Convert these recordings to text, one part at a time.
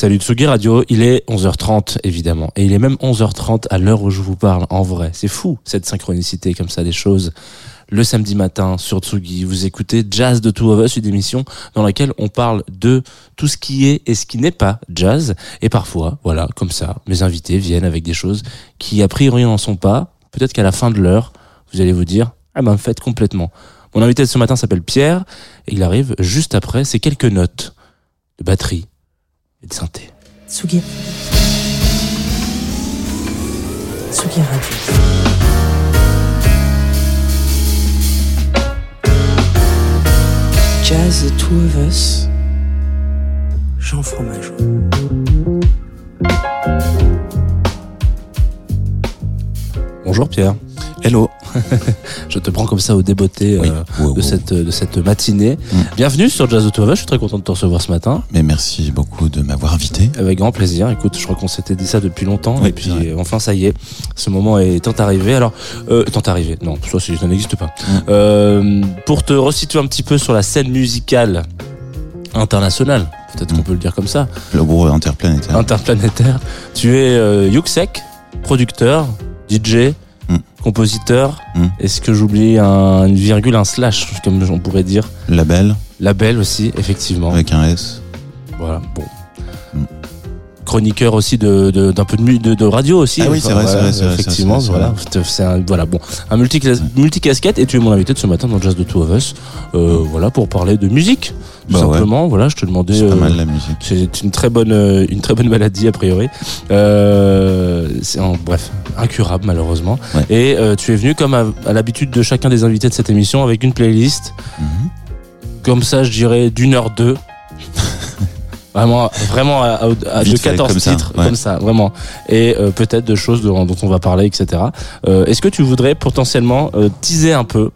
Salut Tsugi Radio, il est 11h30 évidemment, et il est même 11h30 à l'heure où je vous parle, en vrai. C'est fou cette synchronicité comme ça des choses. Le samedi matin sur Tsugi, vous écoutez Jazz de Two of Us, une émission dans laquelle on parle de tout ce qui est et ce qui n'est pas jazz. Et parfois, voilà, comme ça, mes invités viennent avec des choses qui a priori n'en sont pas. Peut-être qu'à la fin de l'heure, vous allez vous dire, ah ben faites complètement. Mon invité de ce matin s'appelle Pierre, et il arrive juste après ces quelques notes de batterie et de synthé. Tsugi. Tsugi Radio. Jazz The Two of Us. Jean Fromageau. Bonjour Pierre. Hello. Je te prends comme ça au débeauté Oui. euh, Wow, de wow. cette de cette matinée. Mm. Bienvenue sur Jazz Us, je suis très content de te recevoir ce matin. Mais merci beaucoup de m'avoir invité. Avec grand plaisir. Écoute, je crois qu'on s'était dit ça depuis longtemps. Oui, et puis, euh, enfin, ça y est. Ce moment est tant arrivé. Alors, euh, tant arrivé. Non, ça, ça n'existe pas. Mm. Euh, pour te resituer un petit peu sur la scène musicale internationale, peut-être qu'on Mm. peut le dire comme ça, Le gros interplanétaire. interplanétaire, tu es euh, Yuxek, producteur, DJ. Compositeur. Mm. Est-ce que j'oublie un, une virgule, un slash, comme on pourrait dire? Label Label aussi, effectivement. avec un S. Voilà, bon. Chroniqueur aussi de d'un peu de, de de radio aussi. Ah oui, c'est vrai, c'est vrai, c'est vrai, Effectivement, c'est vrai, voilà, c'est un voilà bon, un multi multi casquette et tu es mon invité de ce matin dans Jazz de Two of Us. Euh, voilà pour parler de musique. Tout Bah ouais. simplement, voilà, je te demandais. C'est pas euh, mal la musique. c'est une très bonne euh, une très bonne maladie a priori. Euh, c'est en bref incurable malheureusement. Ouais. Et euh, tu es venu comme à, à l'habitude de chacun des invités de cette émission avec une playlist Mhm. comme ça je dirais d'une heure deux. Vraiment, vraiment à, de Vite fait, 14 comme ça, titres, ouais. comme ça, vraiment. Et euh, peut-être de choses dont, dont on va parler, etc. Euh, Est-ce que tu voudrais potentiellement euh, teaser un peu,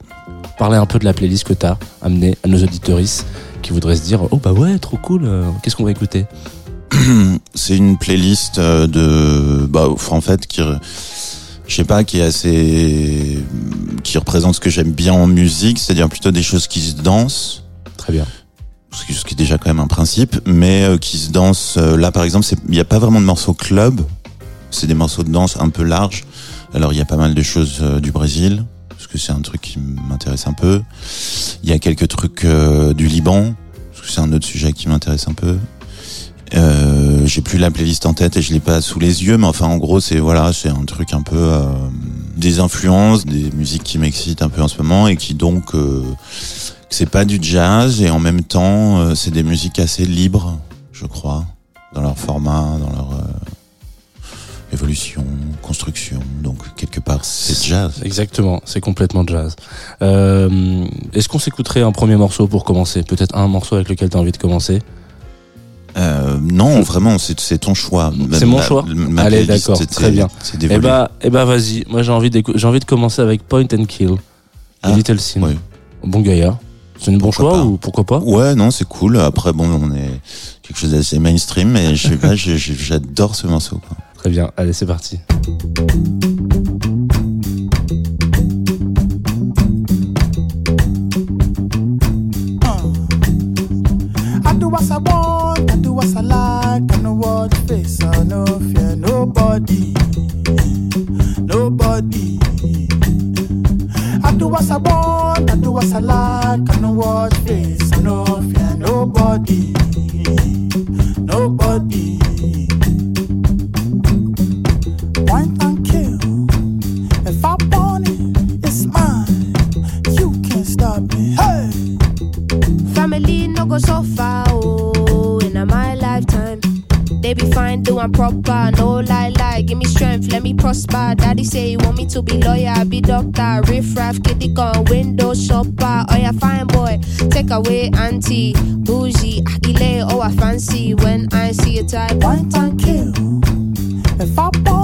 parler un peu de la playlist que tu as amenée à nos auditoristes qui voudraient se dire Oh bah ouais, trop cool, qu'est-ce qu'on va écouter? C'est une playlist de, bah, en fait, qui, je sais pas, qui est assez, qui représente ce que j'aime bien en musique, c'est-à-dire plutôt des choses qui se dansent. Très bien. Ce qui est déjà quand même un principe, mais euh, qui se dansent. euh, là, par exemple, il n'y a pas vraiment de morceaux club. C'est des morceaux de danse un peu larges. Alors, il y a pas mal de choses euh, du Brésil, parce que c'est un truc qui m'intéresse un peu. Il y a quelques trucs euh, du Liban, parce que c'est un autre sujet qui m'intéresse un peu. Euh, j'ai plus la playlist en tête et je l'ai pas sous les yeux, mais enfin en gros c'est voilà c'est un truc un peu euh, des influences, des musiques qui m'excitent un peu en ce moment et qui donc c'est pas du jazz et en même temps euh, c'est des musiques assez libres, je crois, dans leur format, dans leur euh, évolution, construction. Donc quelque part c'est jazz. Exactement, c'est complètement jazz. Euh, Est-ce qu'on s'écouterait un premier morceau pour commencer? Peut-être un morceau avec lequel tu as envie de commencer? Euh, non, vraiment c'est ton choix. C'est mon choix? ma Allez, d'accord, très bien. Eh bah, eh bah vas-y, moi j'ai envie, j'ai envie de commencer avec Point and Kill, Ah, Little Sin. ouais. Bon gaillard. C'est un bon choix pas. ou pourquoi pas? Ouais, non, c'est cool. Après, bon, on est quelque chose d'assez mainstream, mais je sais pas, j'ai- j'ai- j'adore ce morceau. Quoi. Très bien, allez c'est parti. I do what I want, I do what I like, I know what face, I no fear nobody, nobody. Do what I want, I do what I like, I know what face, I no fear nobody, nobody. Point and kill, if I want it, it's mine. You can't stop me. Hey. Family no go They be I'm proper, no lie, lie. Give me strength, let me prosper. Daddy say he want me to be lawyer, be doctor, riff raff, kitty gun, window shopper. Oh yeah, fine boy, take away auntie, bougie, agile, oh I fancy when I see a type. One time kill. If I want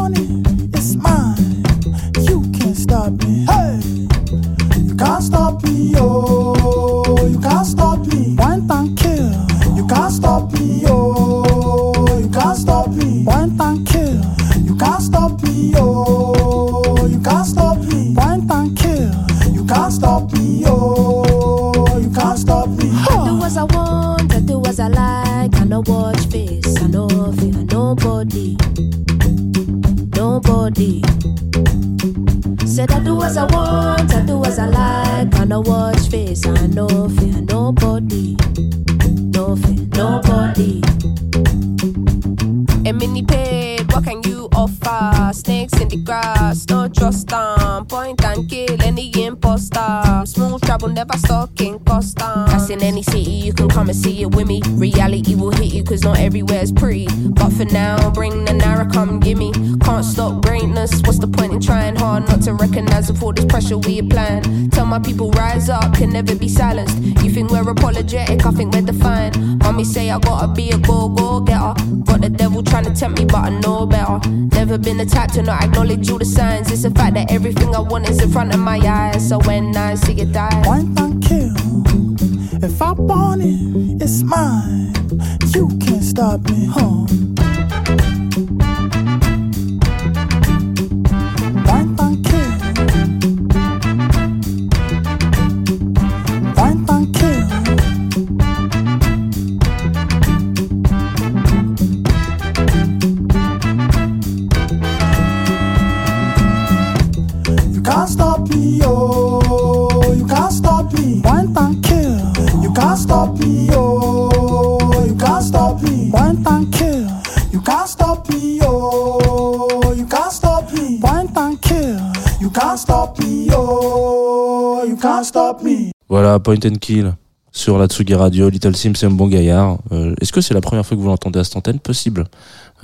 not everywhere's pretty. But for now, bring the Nara, come gimme. Can't stop greatness, what's the point in trying hard not to recognize all this pressure we applying? Tell my people, rise up, can never be silenced. You think we're apologetic, I think we're defiant. Mommy say I gotta be a go go getter. Got the devil trying to tempt me, but I know better. Never been the type to not acknowledge all the signs. It's the fact that everything I want is in front of my eyes. So when I see it die, why not kill. If I want it, it's mine popping. Huh. Point and Kill sur la Tsugi Radio. Little Sim, c'est un bon gaillard. Euh, Est-ce que c'est la première fois que vous l'entendez à cette antenne? Possible.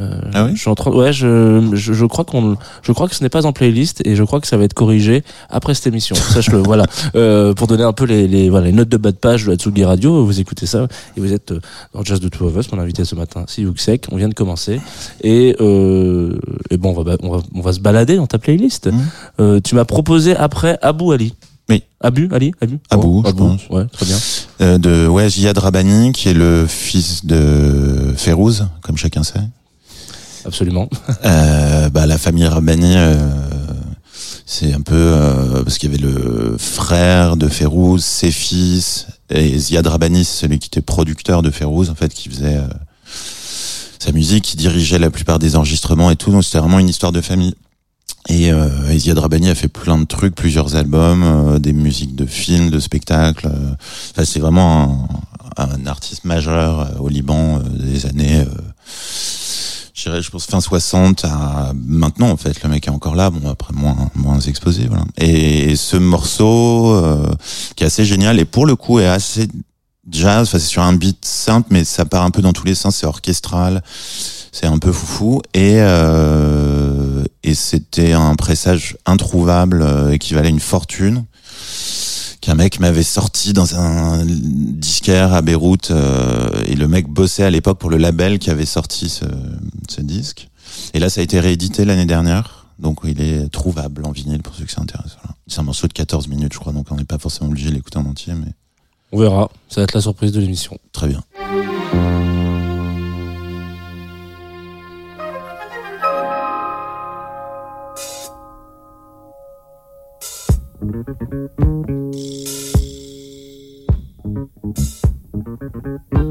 Euh, Ah oui? je suis en train, ouais, je, je, je crois qu'on, je crois que ce n'est pas en playlist et je crois que ça va être corrigé après cette émission. Sache-le, voilà. Euh, pour donner un peu les, les, voilà, les notes de bas de page de la Tsugi Radio, vous écoutez ça et vous êtes dans Jazz de Two of Us, mon invité ce matin, c'est Yuxek. On vient de commencer et, euh, et bon, on va, on va, on va se balader dans ta playlist. Euh, tu m'as proposé après Abou Ali. Oui. Abu, Ali, Abu. Abou, Oh, je pense. Ouais, très bien. Euh, de ouais, Jihad Rabani, qui est le fils de Férouz, comme chacun sait. Absolument. Euh, bah, la famille Rabani, euh, c'est un peu euh, parce qu'il y avait le frère de Férouz, ses fils, et Ziad Rabani, c'est celui qui était producteur de Férouz, en fait, qui faisait euh, sa musique, qui dirigeait la plupart des enregistrements et tout. Donc c'était vraiment une histoire de famille. Et, euh, et Ziad Rabani a fait plein de trucs, plusieurs albums, euh, des musiques de films, de spectacles. euh. Enfin, c'est vraiment un, un artiste majeur euh, au Liban euh, des années. Je pense fin 60 à maintenant en fait le mec est encore là bon après moins moins exposé voilà et ce morceau euh, qui est assez génial et pour le coup est assez jazz enfin c'est sur un beat simple mais ça part un peu dans tous les sens c'est orchestral c'est un peu foufou et euh, et c'était un pressage introuvable euh, qui valait une fortune qu'un mec m'avait sorti dans un disquaire à Beyrouth euh, et le mec bossait à l'époque pour le label qui avait sorti ce, ce disque et là ça a été réédité l'année dernière donc il est trouvable en vinyle pour ceux que ça intéresse voilà. c'est un morceau de 14 minutes je crois donc on n'est pas forcément obligé de l'écouter en entier mais On verra. Ça va être la surprise de l'émission. très bien Thank you.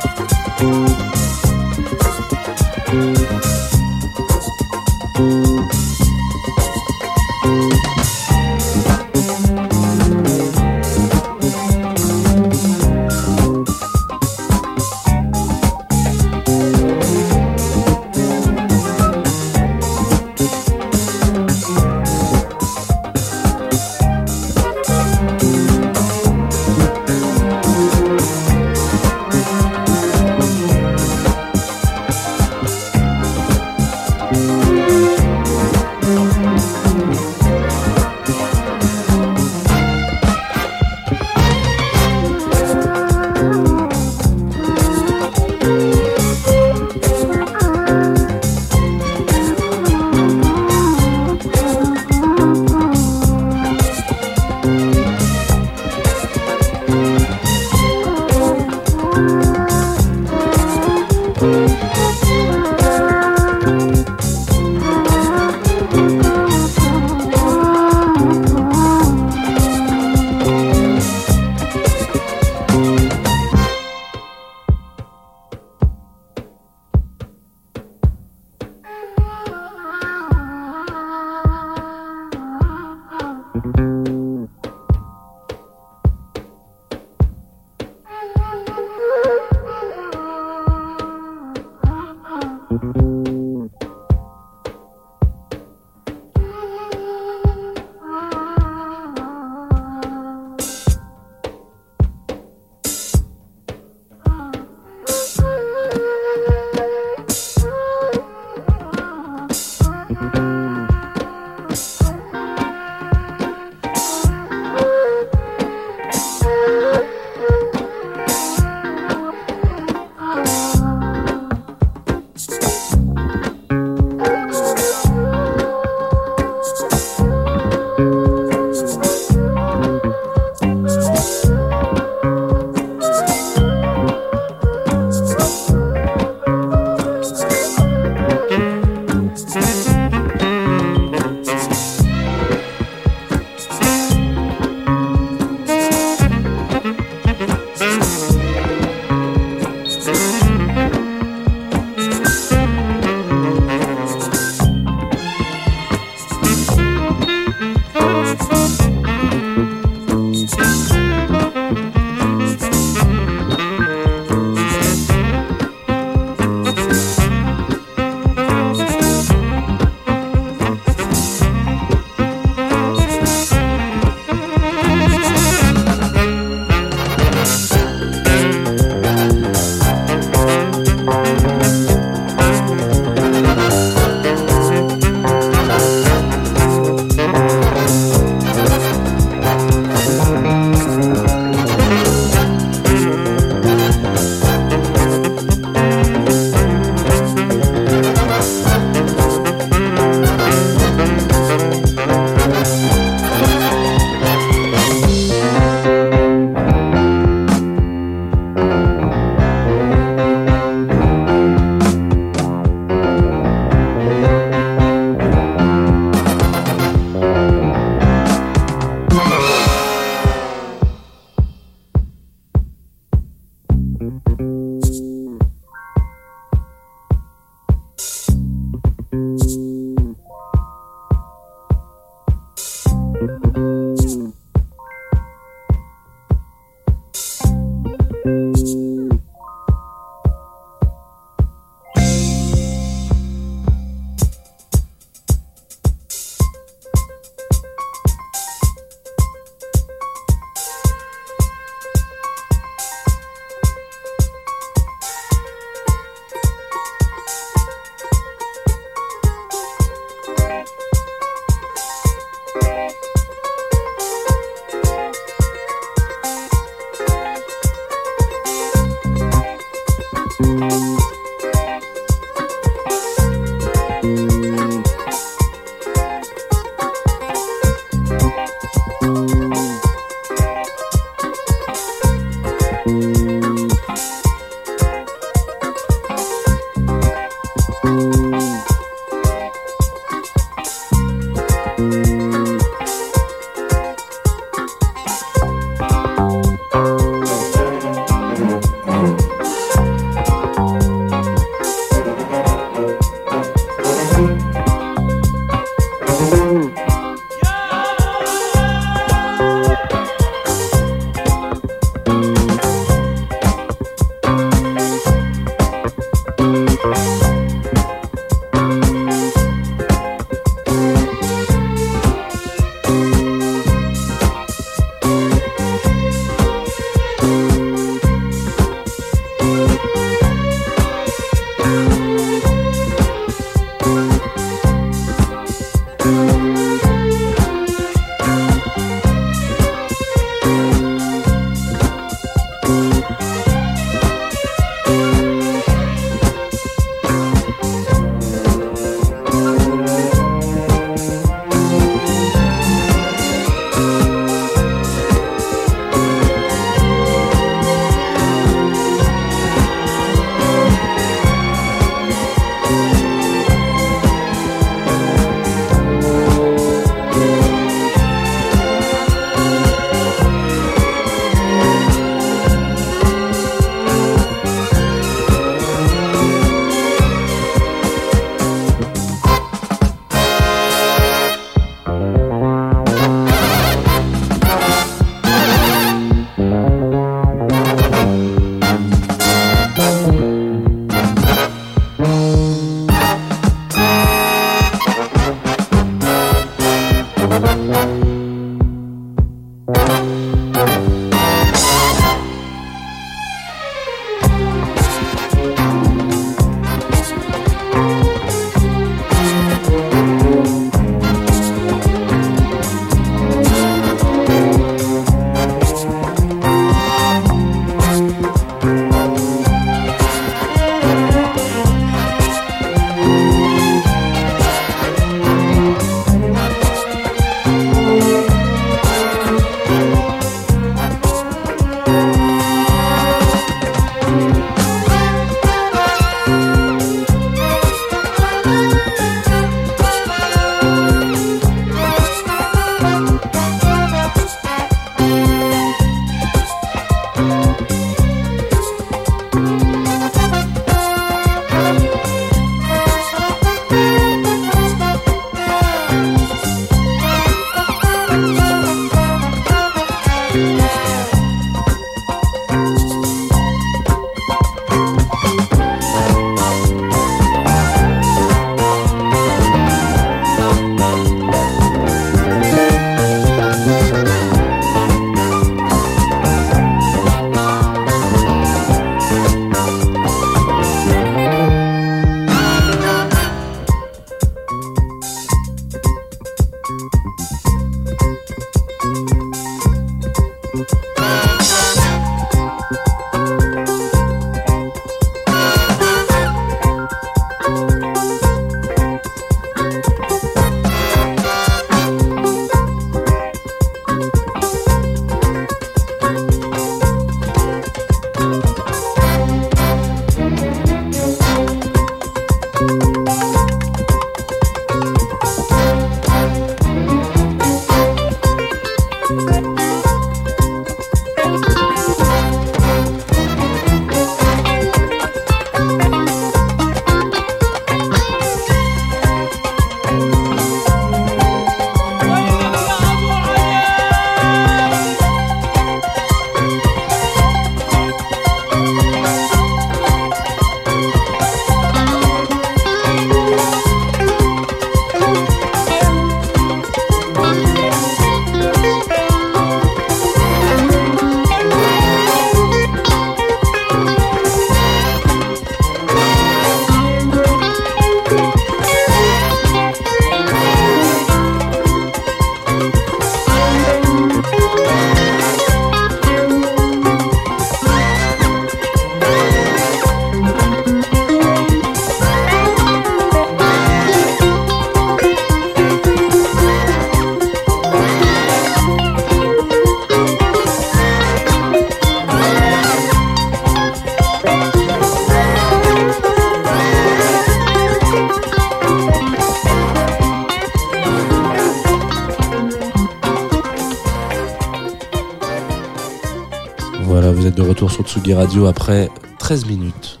Radio après 13 minutes.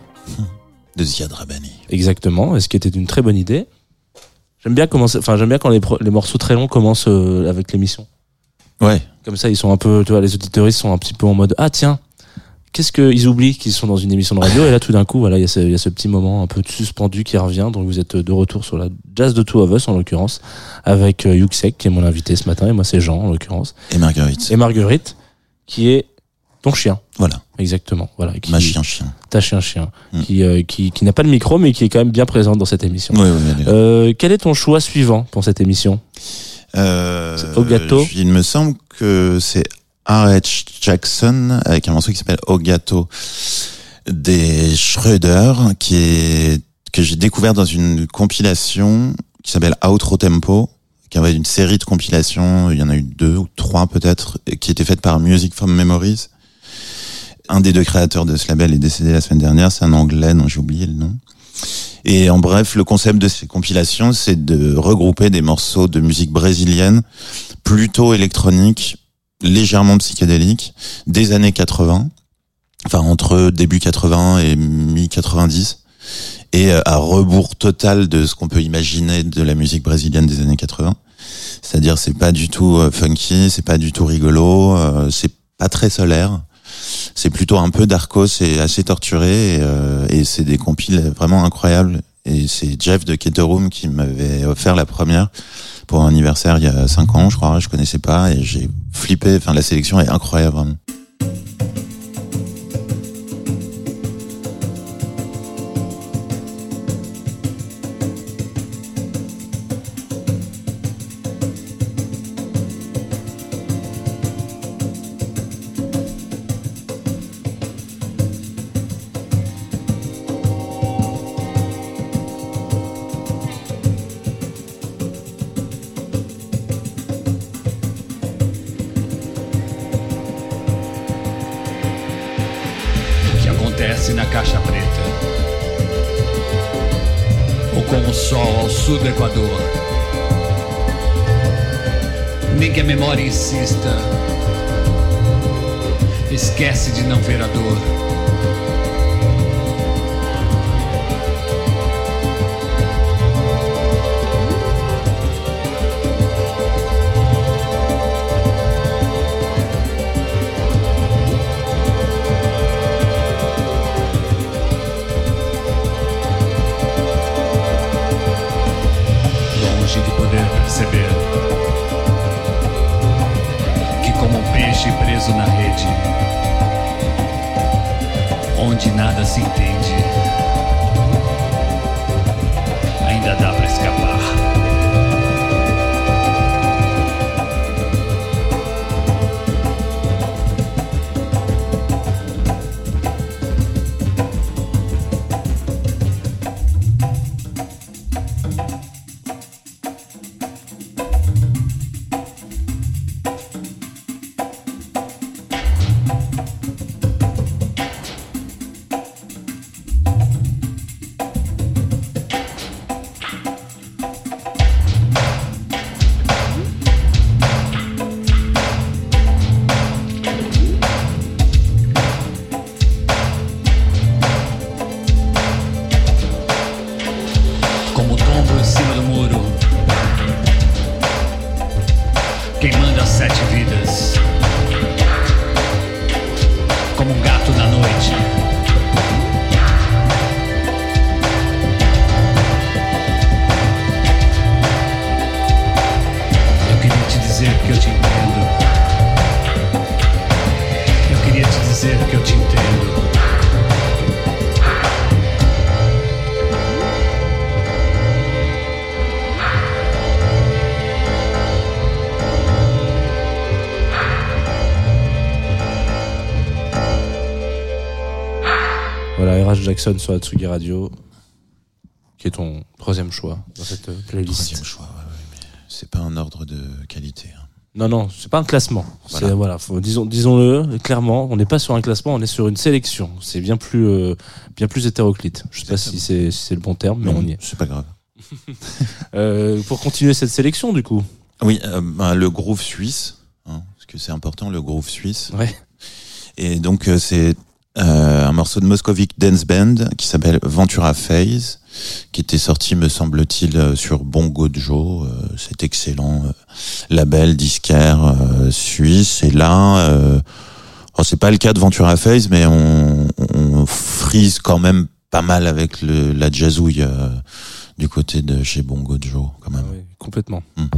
De Ziad Rabani. Exactement, et ce qui était une très bonne idée. J'aime bien commencer, j'aime bien quand les, pro- les morceaux très longs commencent euh, avec l'émission. Ouais. Comme ça, ils sont un peu, tu vois, les auditeurs sont un petit peu en mode ah tiens, qu'est-ce qu'ils oublient qu'ils sont dans une émission de radio? Et là tout d'un coup, voilà, il y, a ce- il y a ce petit moment un peu suspendu qui revient. Donc vous êtes de retour sur la jazz de Two of Us en l'occurrence avec euh, Yuxek qui est mon invité ce matin et moi c'est Jean en l'occurrence Et Marguerite. et Marguerite qui est ton chien. Voilà. Exactement, voilà. Qui, Ma chien-chien. Ta chien-chien, Mm. qui, euh, qui, qui n'a pas de micro, mais qui est quand même bien présente dans cette émission. Oui, oui. Euh, quel est ton choix suivant pour cette émission Euh, Ogato. je- Il me semble que c'est R.H. Jackson avec un morceau qui s'appelle Ogato des Schroeder qui est que j'ai découvert dans une compilation qui s'appelle Outro Tempo qui avait une série de compilations, il y en a eu deux ou trois peut-être, qui était faite par Music from Memories. Un des deux créateurs de ce label est décédé la semaine dernière, c'est un anglais dont j'ai oublié le nom. Et en bref, le concept de ces compilations, c'est de regrouper des morceaux de musique brésilienne, plutôt électronique, légèrement psychédélique, des années 80, enfin entre début 80 et mi-90, et euh, à rebours total de ce qu'on peut imaginer de la musique brésilienne des années 80. C'est-à-dire, c'est pas du tout euh, funky, c'est pas du tout rigolo, euh, c'est pas très solaire. C'est plutôt un peu darko, c'est assez torturé et, euh, et c'est des compiles vraiment incroyables. Et c'est Jeff de Keterum qui m'avait offert la première pour un anniversaire il y a cinq ans, je crois. Je connaissais pas et j'ai flippé. Enfin, la sélection est incroyable, vraiment. Jackson sur Atsugi Radio, qui est ton troisième choix dans cette euh, playlist. Troisième choix, ouais, ouais, mais c'est pas un ordre de qualité. hein. Non, non, c'est pas un classement. Voilà. Voilà, faut- disons, disons-le clairement, on n'est pas sur un classement, on est sur une sélection. C'est bien plus, euh, bien plus hétéroclite. Je sais pas si c'est, si c'est le bon terme, mais on y est. C'est pas grave. Euh, pour continuer cette sélection, du coup. Oui, euh, ben, le groove suisse, hein, parce que c'est important, le groove suisse. Ouais. Et donc c'est un morceau de Moscovic Dance Band qui s'appelle Ventura Phase, qui était sorti, me semble-t-il, euh, sur Bongo Joe, euh, cet excellent euh, label disquaire euh, suisse. Et là, euh, oh, c'est pas le cas de Ventura Phase, mais on, on frise quand même pas mal avec le, la jazzouille euh, du côté de chez Bongo Joe, quand même. Oui, complètement. Change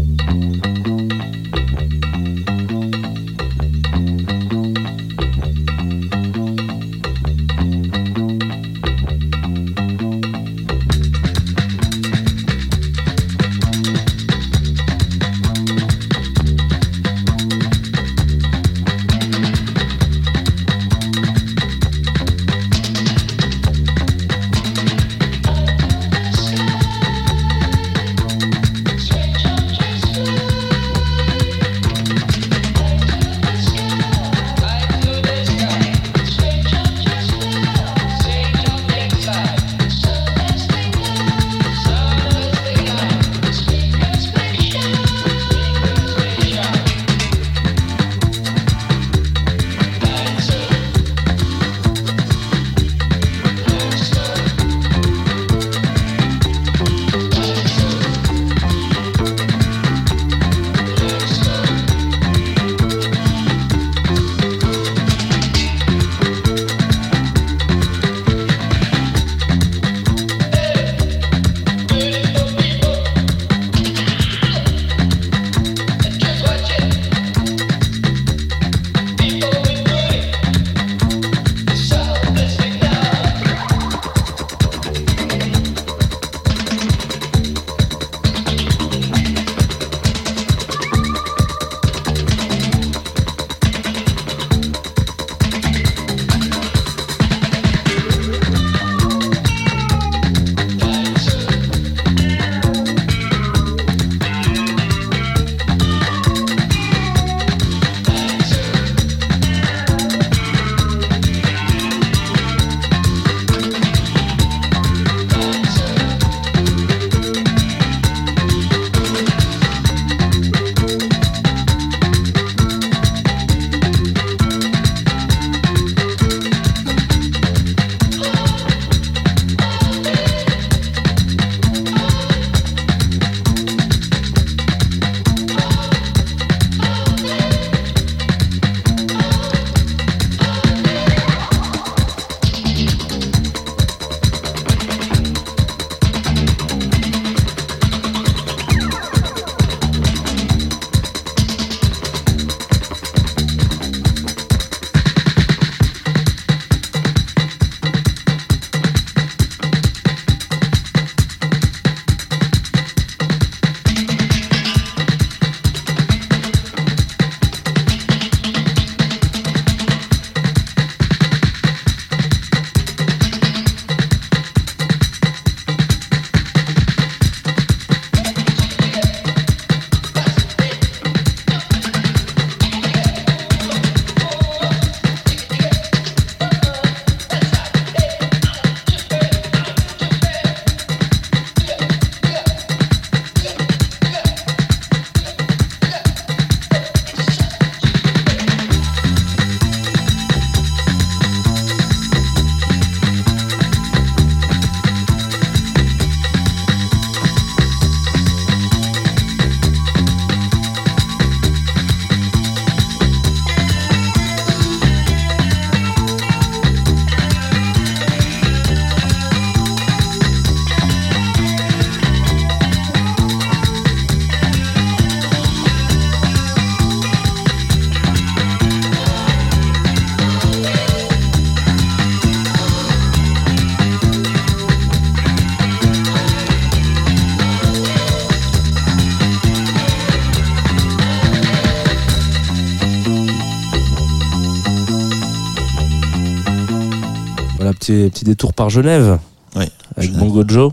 petit, petit détour par Genève Oui. avec Genève. Bongo Joe.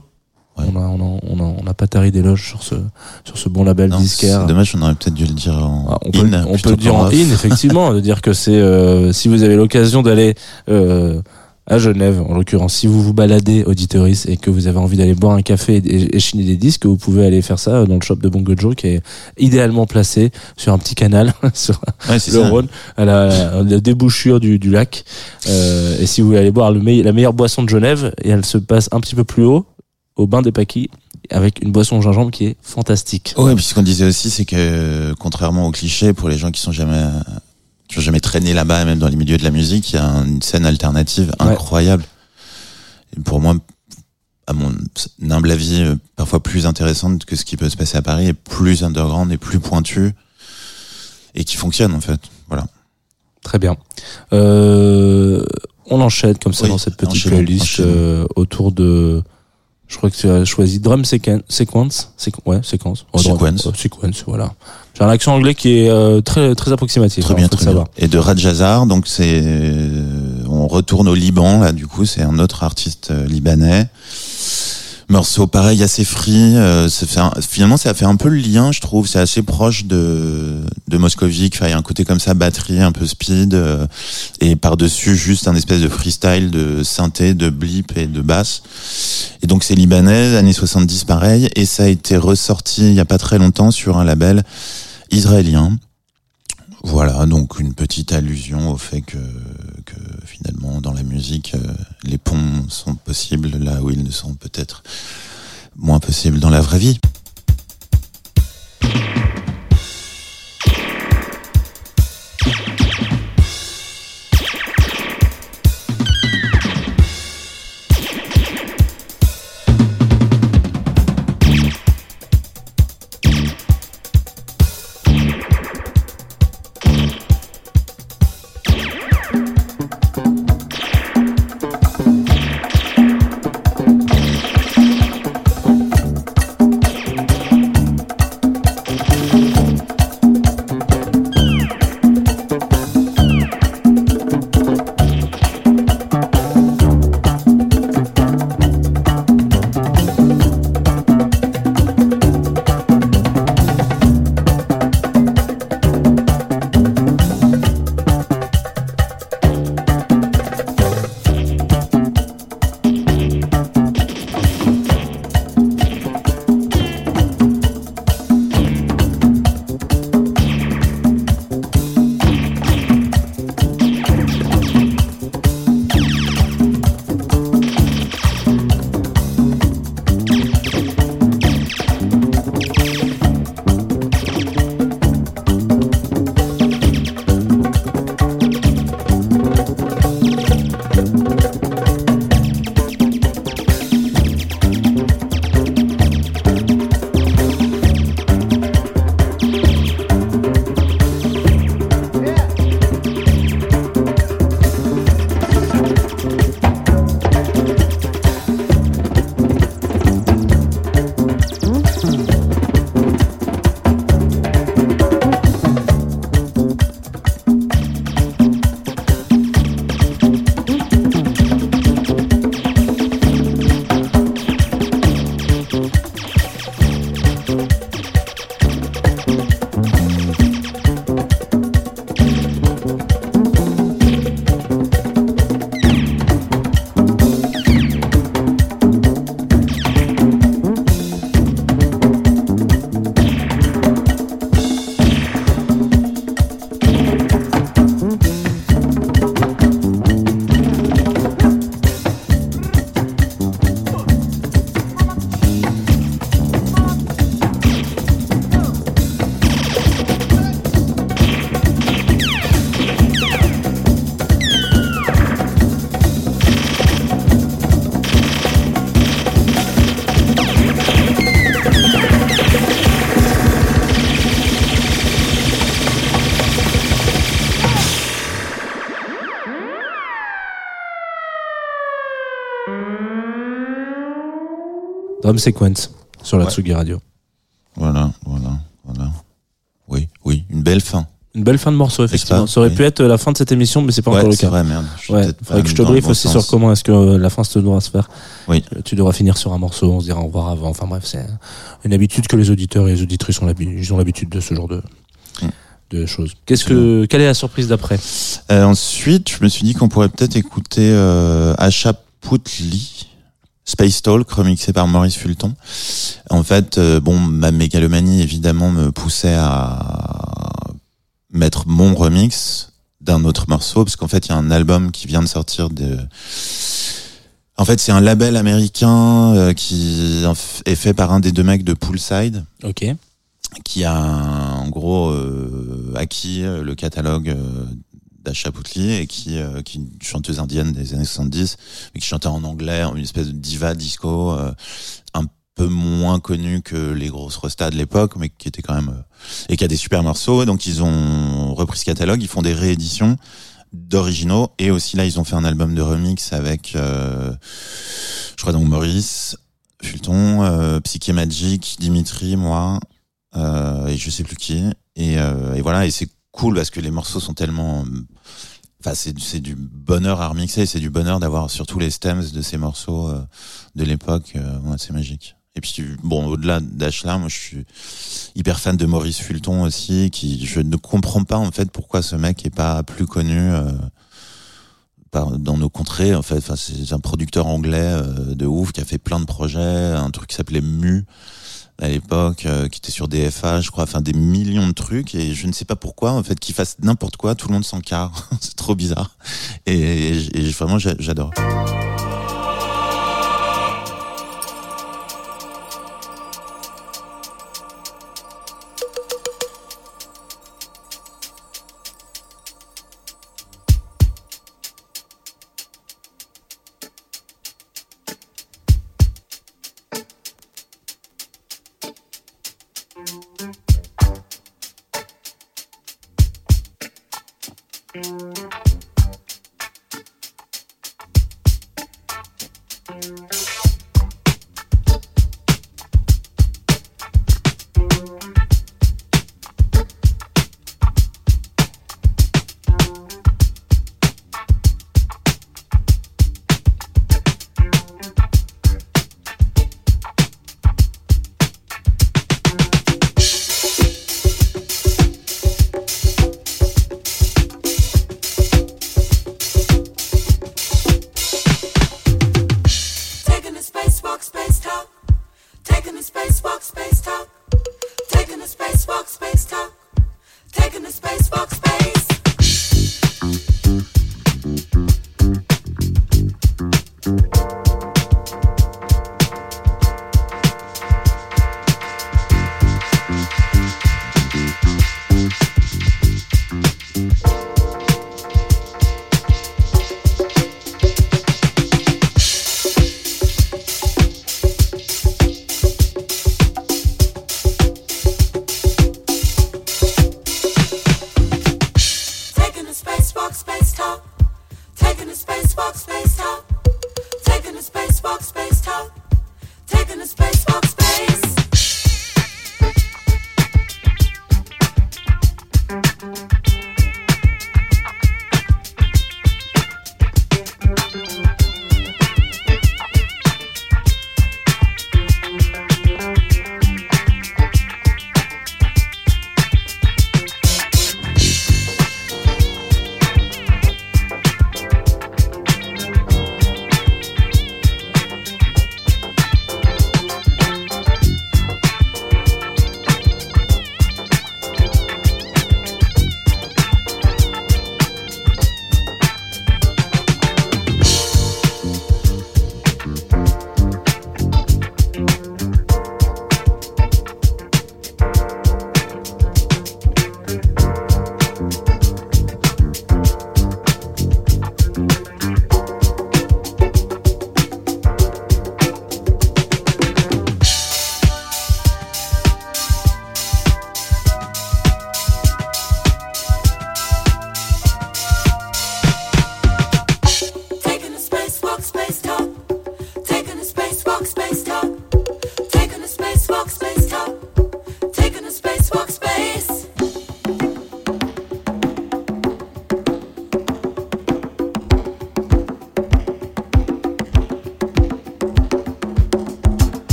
Ouais. On a, on a, on a, on a pas tari d'éloges sur ce, sur ce bon label Non, disquaire. C'est dommage, on aurait peut-être dû le dire en Ah, on peut, in. on peut le dire en in, effectivement, de dire que c'est euh, si vous avez l'occasion d'aller euh, à Genève, en l'occurrence, si vous vous baladez auditoris et que vous avez envie d'aller boire un café et, chiner des disques, vous pouvez aller faire ça dans le shop de Bongo Joe qui est idéalement placé sur un petit canal sur Ouais, le. Rhône, à la, à la débouchure du, du lac. Euh, et si vous voulez aller boire le la meilleure boisson de Genève, et elle se passe un petit peu plus haut, au bain des Paquis, avec une boisson au gingembre qui est fantastique. Ouais, puis ce qu'on disait aussi, c'est que contrairement aux clichés, pour les gens qui sont jamais ont jamais traîné là-bas, même dans les milieux de la musique, il y a une scène alternative Ouais. incroyable. Et pour moi, à mon humble avis, euh, parfois plus intéressante que ce qui peut se passer à Paris, et plus underground et plus pointu, et qui fonctionne en fait. Voilà. Très bien. Euh, on enchaîne comme ça Oui, dans cette petite playlist euh, autour de. Je crois que tu as choisi drum sequen- sequence. Séqu- ouais, séquence. Oh, Sequence. oh, sequence, voilà. J'ai un accent anglais qui est euh, très très approximatif. Très hein, bien, très bien. Et de Rajazar, donc c'est, euh, on retourne au Liban là. Du coup, c'est un autre artiste euh, libanais. Morceau pareil, assez free. euh, un- finalement, ça fait un peu le lien, je trouve. C'est assez proche de de Moscovic. Il y a un côté comme ça, batterie, un peu speed, euh, et par dessus juste un espèce de freestyle de synthé, de blip et de basse. Et donc c'est libanais, années 70 pareil, et ça a été ressorti il y a pas très longtemps sur un label israélien. Voilà, donc une petite allusion au fait que, finalement dans la musique, euh, les ponts sont possibles là où ils ne sont peut-être moins possibles dans la vraie vie. Drum Sequence sur la Ouais. Tsugi Radio. Voilà, voilà, voilà. Oui, oui, une belle fin. Une belle fin de morceau, effectivement. pas Ça aurait Oui. pu être la fin de cette émission, mais c'est pas ouais, encore le cas. vrai, merde. Je Ouais, faudrait que je te briefe bon aussi sens. sur comment est-ce que euh, la fin se doit se faire. Oui. Euh, Tu devras finir sur un morceau, on se dira au revoir avant. Enfin bref, c'est une habitude que les auditeurs et les auditrices ont l'habitude, de ce genre de, Mm. de choses. Qu'est-ce que, quelle est la surprise d'après? Euh, ensuite, je me suis dit qu'on pourrait peut-être écouter euh, Asha Putli, Space Talk, remixé par Maurice Fulton. En fait, euh, bon, ma mégalomanie, évidemment, me poussait à mettre mon remix d'un autre morceau, parce qu'en fait, il y a un album qui vient de sortir de... En fait, c'est un label américain euh, qui est fait par un des deux mecs de Poolside Ok. qui a en gros euh, acquis le catalogue d'Asha Putli et qui, euh, qui est une chanteuse indienne des années 70 mais qui chantait en anglais une espèce de diva disco euh, un peu moins connue que les grosses restas de l'époque mais qui était quand même euh, et qui a des super morceaux donc ils ont repris ce catalogue ils font des rééditions d'originaux et aussi là ils ont fait un album de remix avec je crois donc Maurice Fulton Psyché Magic Dimitri moi et je sais plus qui. Et, et voilà, et c'est cool parce que les morceaux sont tellement, enfin c'est du bonheur à remixer, c'est du bonheur d'avoir surtout les stems de ces morceaux euh, de l'époque. Euh, ouais, c'est magique. Et puis bon, au-delà d'Ashla, moi je suis hyper fan de Maurice Fulton aussi, qui je ne comprends pas en fait pourquoi ce mec est pas plus connu. Euh, dans nos contrées en fait enfin c'est un producteur anglais de ouf qui a fait plein de projets un truc qui s'appelait Mu à l'époque, euh, qui était sur DFA, je crois, enfin des millions de trucs, et je ne sais pas pourquoi, en fait, qu'il fasse n'importe quoi, tout le monde s'en carre, c'est trop bizarre, et, et- et vraiment j'a- j'adore.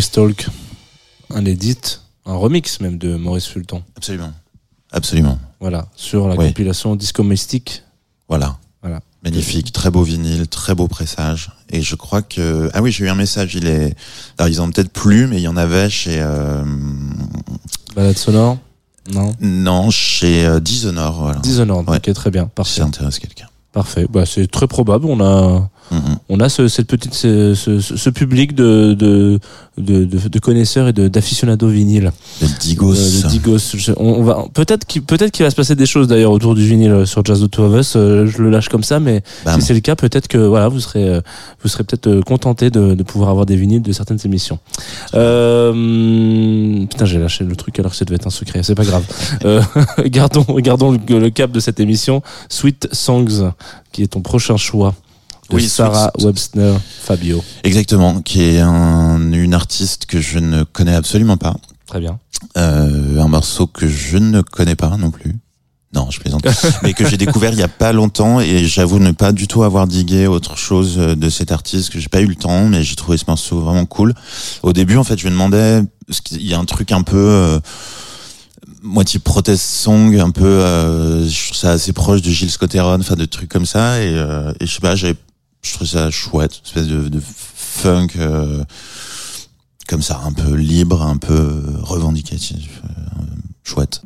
Space Talk, un edit, un remix même de Maurice Fulton. Absolument. Absolument. Voilà, sur la Oui. compilation Disco Mystique. Voilà. Voilà. Magnifique, très beau vinyle, très beau pressage. Et je crois que ah oui, j'ai eu un message. Il est, alors ils en ont peut-être plus, mais il y en avait chez euh... Balade sonore Non non chez euh, Dishonored. Voilà. Dishonored, Ouais. ok, très bien, Ça parfait. intéresse quelqu'un. Parfait, bah, c'est très probable, on a... On a ce, cette petite, ce, ce, ce public de, de, de, de, de connaisseurs et de- d'aficionados vinyles. Le Digos. Euh, le Digos. Je- on, on va peut-être qu'il peut-être qu'il va se passer des choses d'ailleurs autour du vinyle euh, sur Jazz the Two of Us. euh, je le lâche comme ça, mais Bam. si c'est le cas, peut-être que voilà, vous serez euh, vous serez peut-être contenté de, de pouvoir avoir des vinyles de certaines émissions. Euh, putain, j'ai lâché le truc alors que ça devait être un secret. C'est pas grave. Euh, gardons gardons le, le cap de cette émission. Sweet Songs, qui est ton prochain choix. De Oui, Sarah Sweet- Webster Fabio. Exactement, qui est un, une artiste que je ne connais absolument pas. Très bien. Euh, un morceau que je ne connais pas non plus. Non, je plaisante. mais que j'ai découvert il y a pas longtemps et j'avoue ne pas du tout avoir digué autre chose euh, de cet artiste que j'ai pas eu le temps, mais j'ai trouvé ce morceau vraiment cool. Au début, en fait, je me demandais, qu'il y a un truc un peu euh, moitié protest song, un peu, euh, je trouve ça assez proche de Gilles Scott-Heron, enfin de trucs comme ça et, euh, et je sais pas, j'avais, je trouve ça chouette, espèce de, de funk. euh, comme ça, un peu libre, un peu revendicatif, euh, chouette.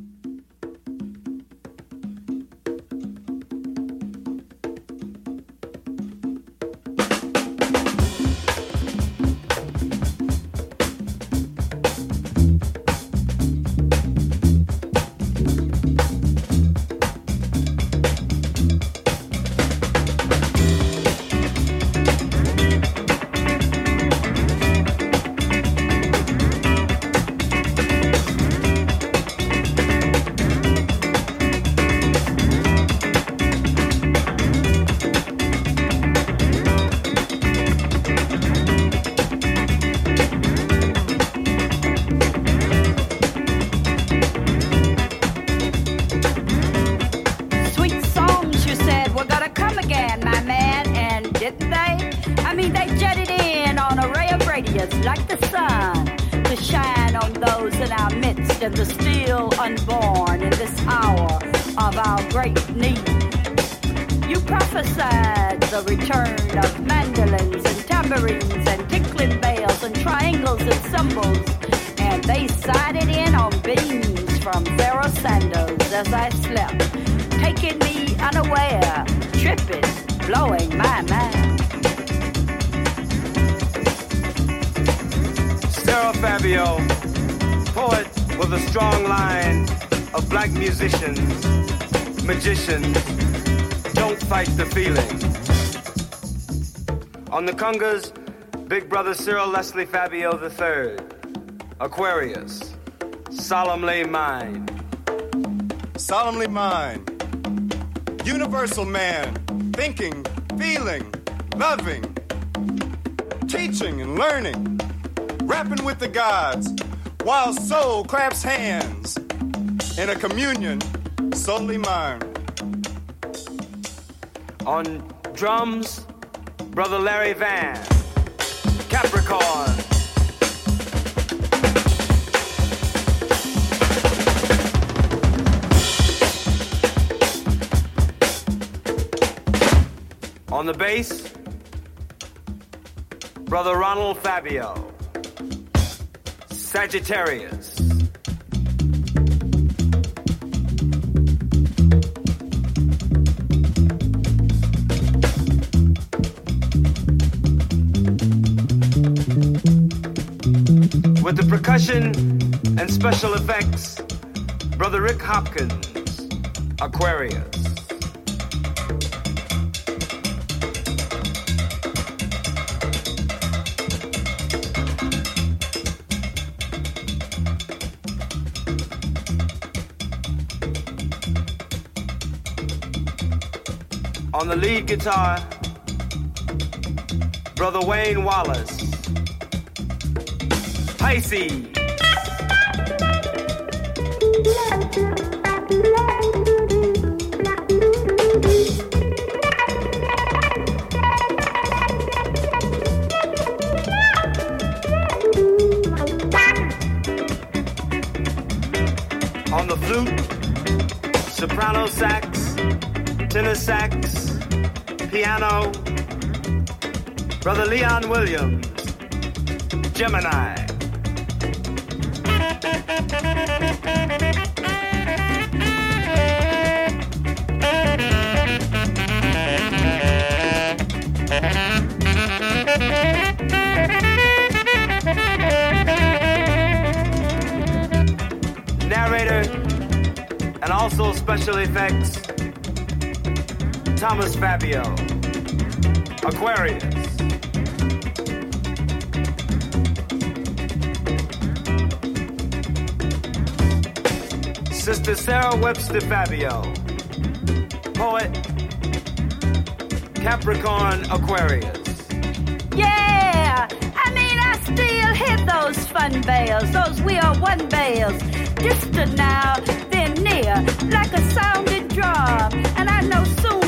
Triangles and symbols, and they sided in on beams from Pharaoh sandals as I slept, taking me unaware, tripping, blowing my mind. Sarah Fabio, poet with a strong line of black musicians, magicians, don't fight the feeling. On the congas, Big Brother Cyril Leslie Fabio III, Aquarius, solemnly mine. solemnly mine. Universal man, thinking, feeling, loving, teaching and learning, rapping with the gods, while soul claps hands in a communion solely mine. On drums, Brother Larry Van. Capricorn on the bass, Brother Ronald Fabio, Sagittarius. With the percussion and special effects, Brother Rick Hopkins, Aquarius. On the lead guitar, Brother Wayne Wallace, Pisces. On the flute, soprano sax, tenor sax, piano, Brother Leon Williams, Gemini. Narrator and also special effects, Thomas Fabio, Aquarius. Sister Sarah Webster Fabio, poet, Capricorn Aquarius. Yeah, I mean, I still hit those fun bells, those we are one bells. Distant now, then near, like a sounding drum. And I know soon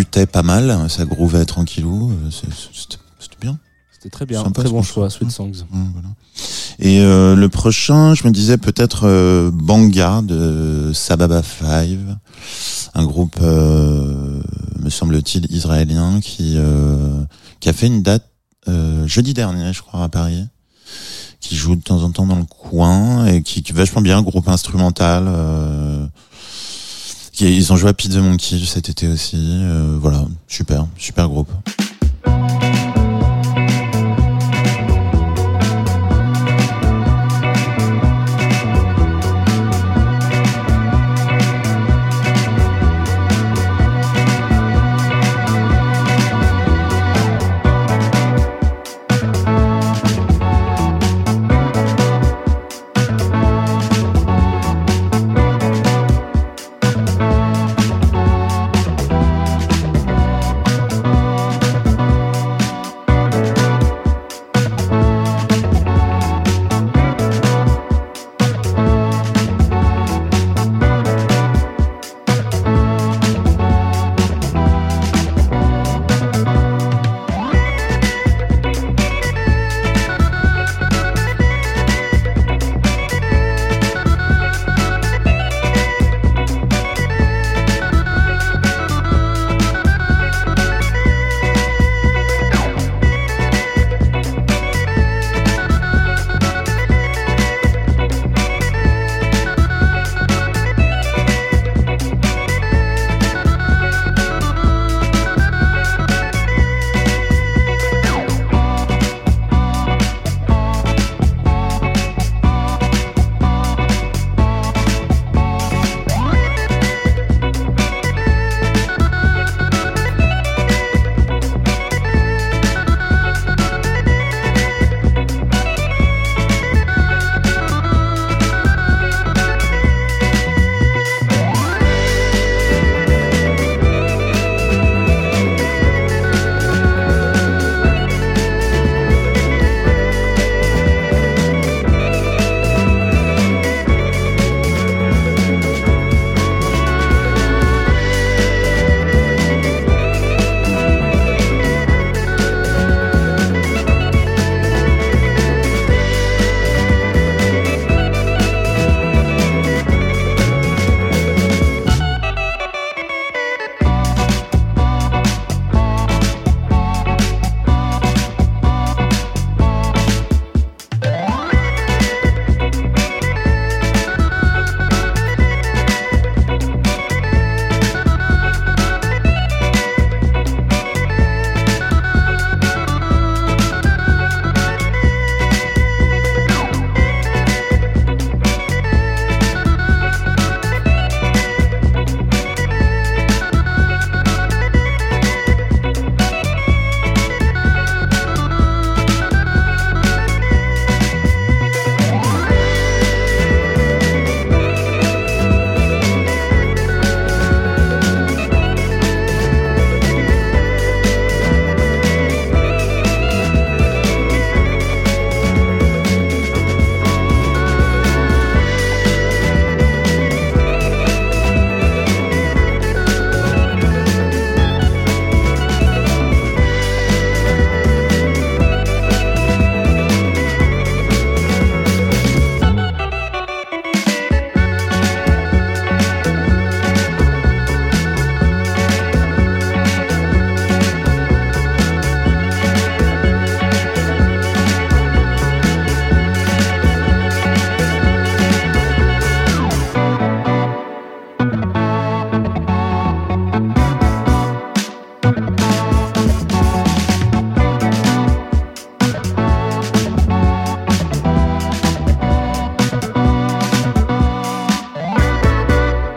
Flûtait pas mal, ça grouvait tranquillou, euh, c'était bien. C'était très bien, Sympa, très bon choix, Sweet Songs. Ouais, voilà. Et euh, le prochain, je me disais peut-être euh, Banga de Sababa Five, un groupe, euh, me semble-t-il, israélien qui euh, qui a fait une date euh, jeudi dernier, je crois, à Paris, qui joue de temps en temps dans le coin et qui, qui est vachement bien, groupe instrumental. Ils ont joué à Pizza Monkey cet été aussi. euh, voilà, super, super groupe.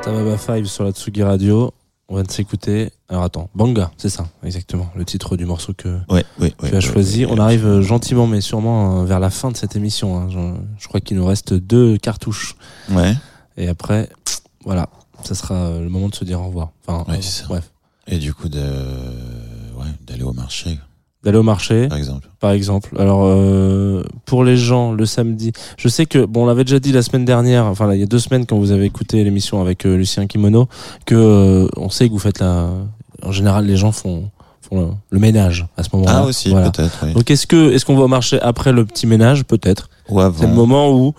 5 sur la Tsugi Radio. On va de s'écouter. Alors attends, Banga, c'est ça, exactement, le titre du morceau que Ouais, tu as choisi. On arrive euh, gentiment, mais sûrement euh, vers la fin de cette émission. hein. Je, je crois qu'il nous reste deux cartouches. Ouais. Et après, voilà, ça sera euh, le moment de se dire au revoir. Enfin, Ouais, c'est ça. bref. Et du coup, de, d'aller au marché, D'aller au marché, par exemple. par exemple. Alors, euh, pour les gens, le samedi, je sais que, bon, on l'avait déjà dit la semaine dernière, enfin, là, il y a deux semaines, quand vous avez écouté l'émission avec euh, Lucien Kimono, que euh, on sait que vous faites la. En général, les gens font, font le, le ménage à ce moment-là. Ah, aussi, Voilà. peut-être, oui. Donc, est-ce que, est-ce qu'on va au marché après le petit ménage? Peut-être. Ou avant. C'est le moment où.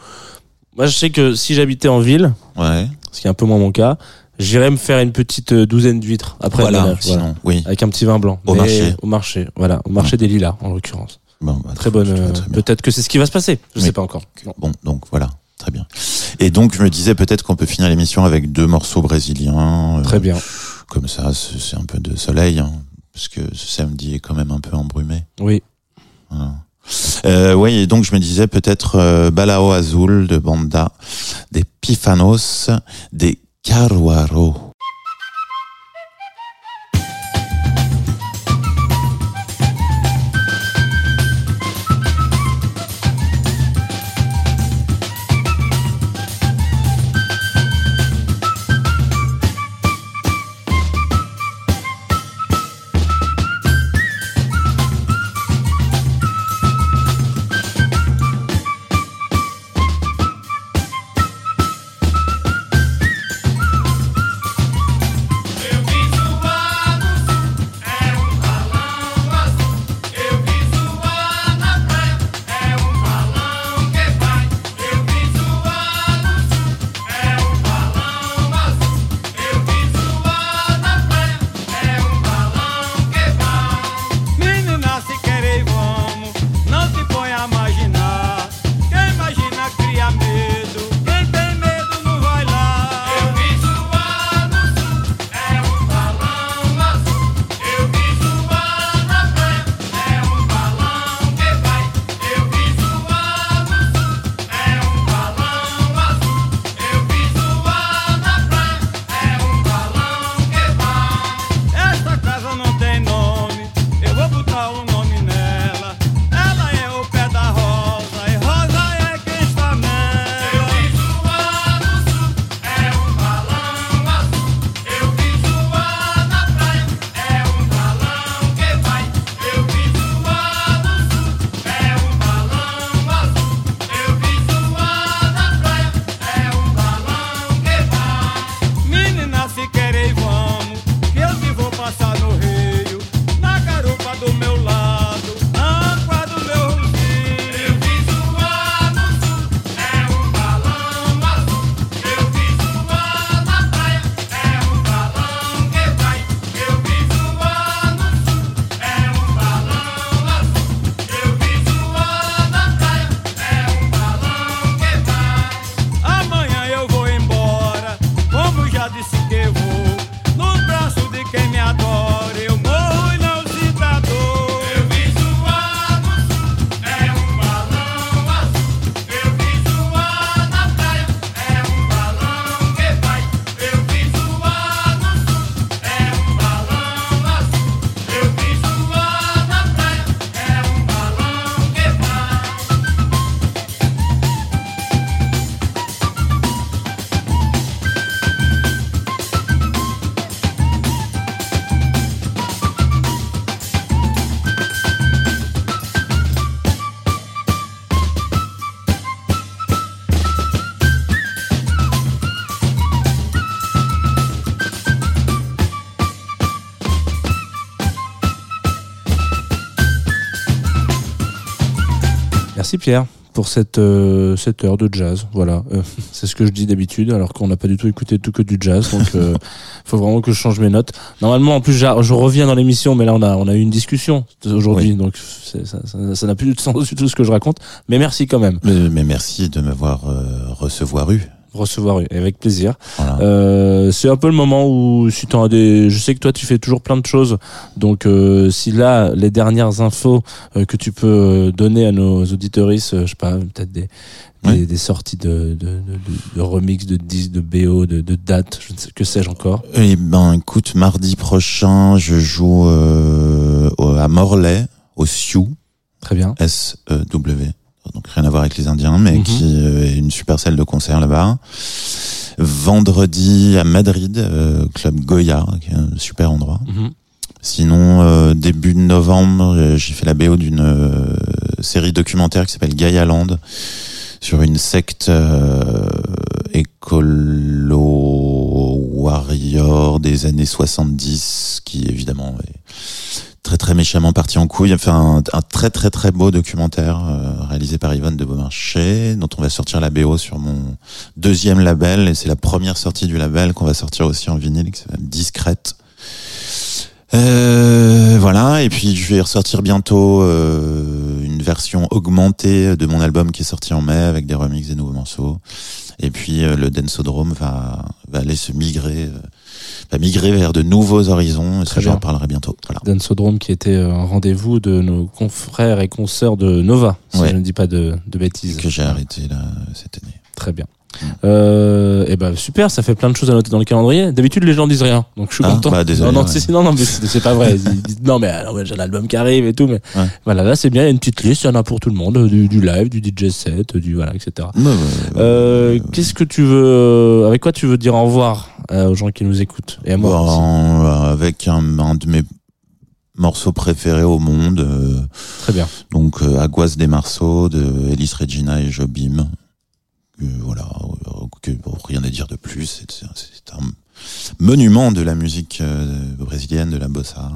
Moi, je sais que si j'habitais en ville, Ouais. ce qui est un peu moins mon cas, j'irais me faire une petite euh, douzaine d'huîtres après voilà, le ménage. sinon, voilà. oui. Avec un petit vin blanc. Au Mais marché. Au marché, voilà. Au marché des lilas, en l'occurrence. Bon, bah, Très bonne. très euh. Peut-être que c'est ce qui va se passer. Je Oui. sais pas encore. Bon, donc voilà, très bien. Et donc je me disais peut-être qu'on peut finir l'émission avec deux morceaux brésiliens. euh, Très bien. Comme ça, c'est c'est un peu de soleil, hein, parce que ce samedi est quand même un peu embrumé. Oui. Voilà. Euh, oui, et donc je me disais peut-être euh, Balao Azul de Banda, des Pifanos, des Carwaro. Merci Pierre pour cette euh, cette heure de jazz. Voilà, Euh, c'est ce que je dis d'habitude, alors qu'on n'a pas du tout écouté tout que du jazz. Donc, euh, faut vraiment que je change mes notes. Normalement, en plus, je reviens dans l'émission, mais là, on a on a eu une discussion aujourd'hui, Oui. donc ça n'a plus de sens du tout ce que je raconte. Mais merci quand même. Mais, mais merci de m'avoir recevoir eu. Recevoir une, avec plaisir. Voilà. Euh, c'est un peu le moment où si t'en as des, je sais que toi tu fais toujours plein de choses, donc euh, si là les dernières infos euh, que tu peux euh, donner à nos auditeuristes, euh, je sais pas, peut-être des des, sorties de, de, de, remix, de disques, de BO, de, de dates, je ne sais que sais-je encore. Eh ben, écoute, mardi prochain, je joue euh, à Morlaix, au Sioux, Très bien. S-E-W. Donc rien à voir avec les Indiens, mais Mhm. qui euh, est une super salle de concert là-bas. Vendredi à Madrid, euh, club Goya, qui est un super endroit. Mhm. Sinon, euh, début de novembre, euh, j'ai fait la BO d'une euh, série documentaire qui s'appelle Gaia Land sur une secte euh, écolo warrior des années 70 qui évidemment est très très méchamment parti en couille. Enfin, un, un très très très beau documentaire euh, réalisé par Yvonne de Beaumarchais dont on va sortir la BO sur mon deuxième label et c'est la première sortie du label qu'on va sortir aussi en vinyle qui s'appelle Discrète. Euh, voilà, et puis je vais ressortir bientôt euh, une version augmentée de mon album qui est sorti en mai avec des remixes des nouveaux morceaux. Et puis euh, le Densodrome va, va aller se migrer, va migrer vers de nouveaux horizons. Et ça, j'en parlerai bientôt. Voilà. Dansodrome qui était euh, un rendez-vous de nos confrères et consoeurs de Nova, si Ouais. je ne dis pas de, de bêtises. Que j'ai arrêté là cette année. Très bien. Euh, et ben super, ça fait plein de choses à noter dans le calendrier. D'habitude, les gens disent rien, donc je suis Ah, content. bah, désolé, non, non, ouais. si, si, non, non, mais c'est pas vrai. Ils disent, non, mais alors, ouais, j'ai l'album qui arrive et tout, mais Ouais. voilà, là c'est bien, il y a une petite liste, il y en a pour tout le monde, du, du live, du DJ set, du voilà, etc. Euh. Qu'est-ce que tu veux, euh, avec quoi tu veux dire au revoir euh, aux gens qui nous écoutent et à moi aussi? Bon, euh, avec un, un de mes morceaux préférés au monde, Très bien. donc euh, Aguas des Marceaux de Elis Regina et Jobim. Voilà, euh, rien à dire de plus. C'est- un monument de la musique euh, brésilienne, de la bossa.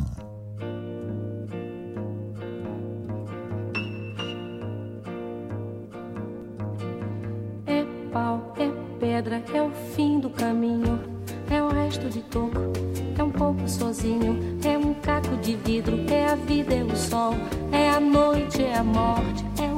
É o fim do caminho. É o resto de toco, é um pouco sozinho. É um caco de vidro, é a vida, é o sol. É a noite, é a morte, é o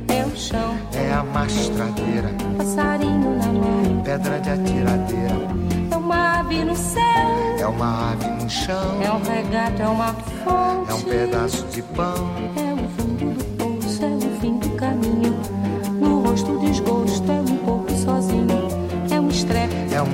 é o chão, é a mastradeira, passarinho na mão. pedra de atiradeira, É uma ave no céu, é uma ave no chão, é um regato, é uma fonte. é um pedaço de pão, É o fundo do poço, é o fim do caminho. No rosto desgosto, é um pouco sozinho. É um estrepe, é um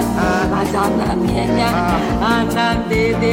Madame Mienia, Anandede.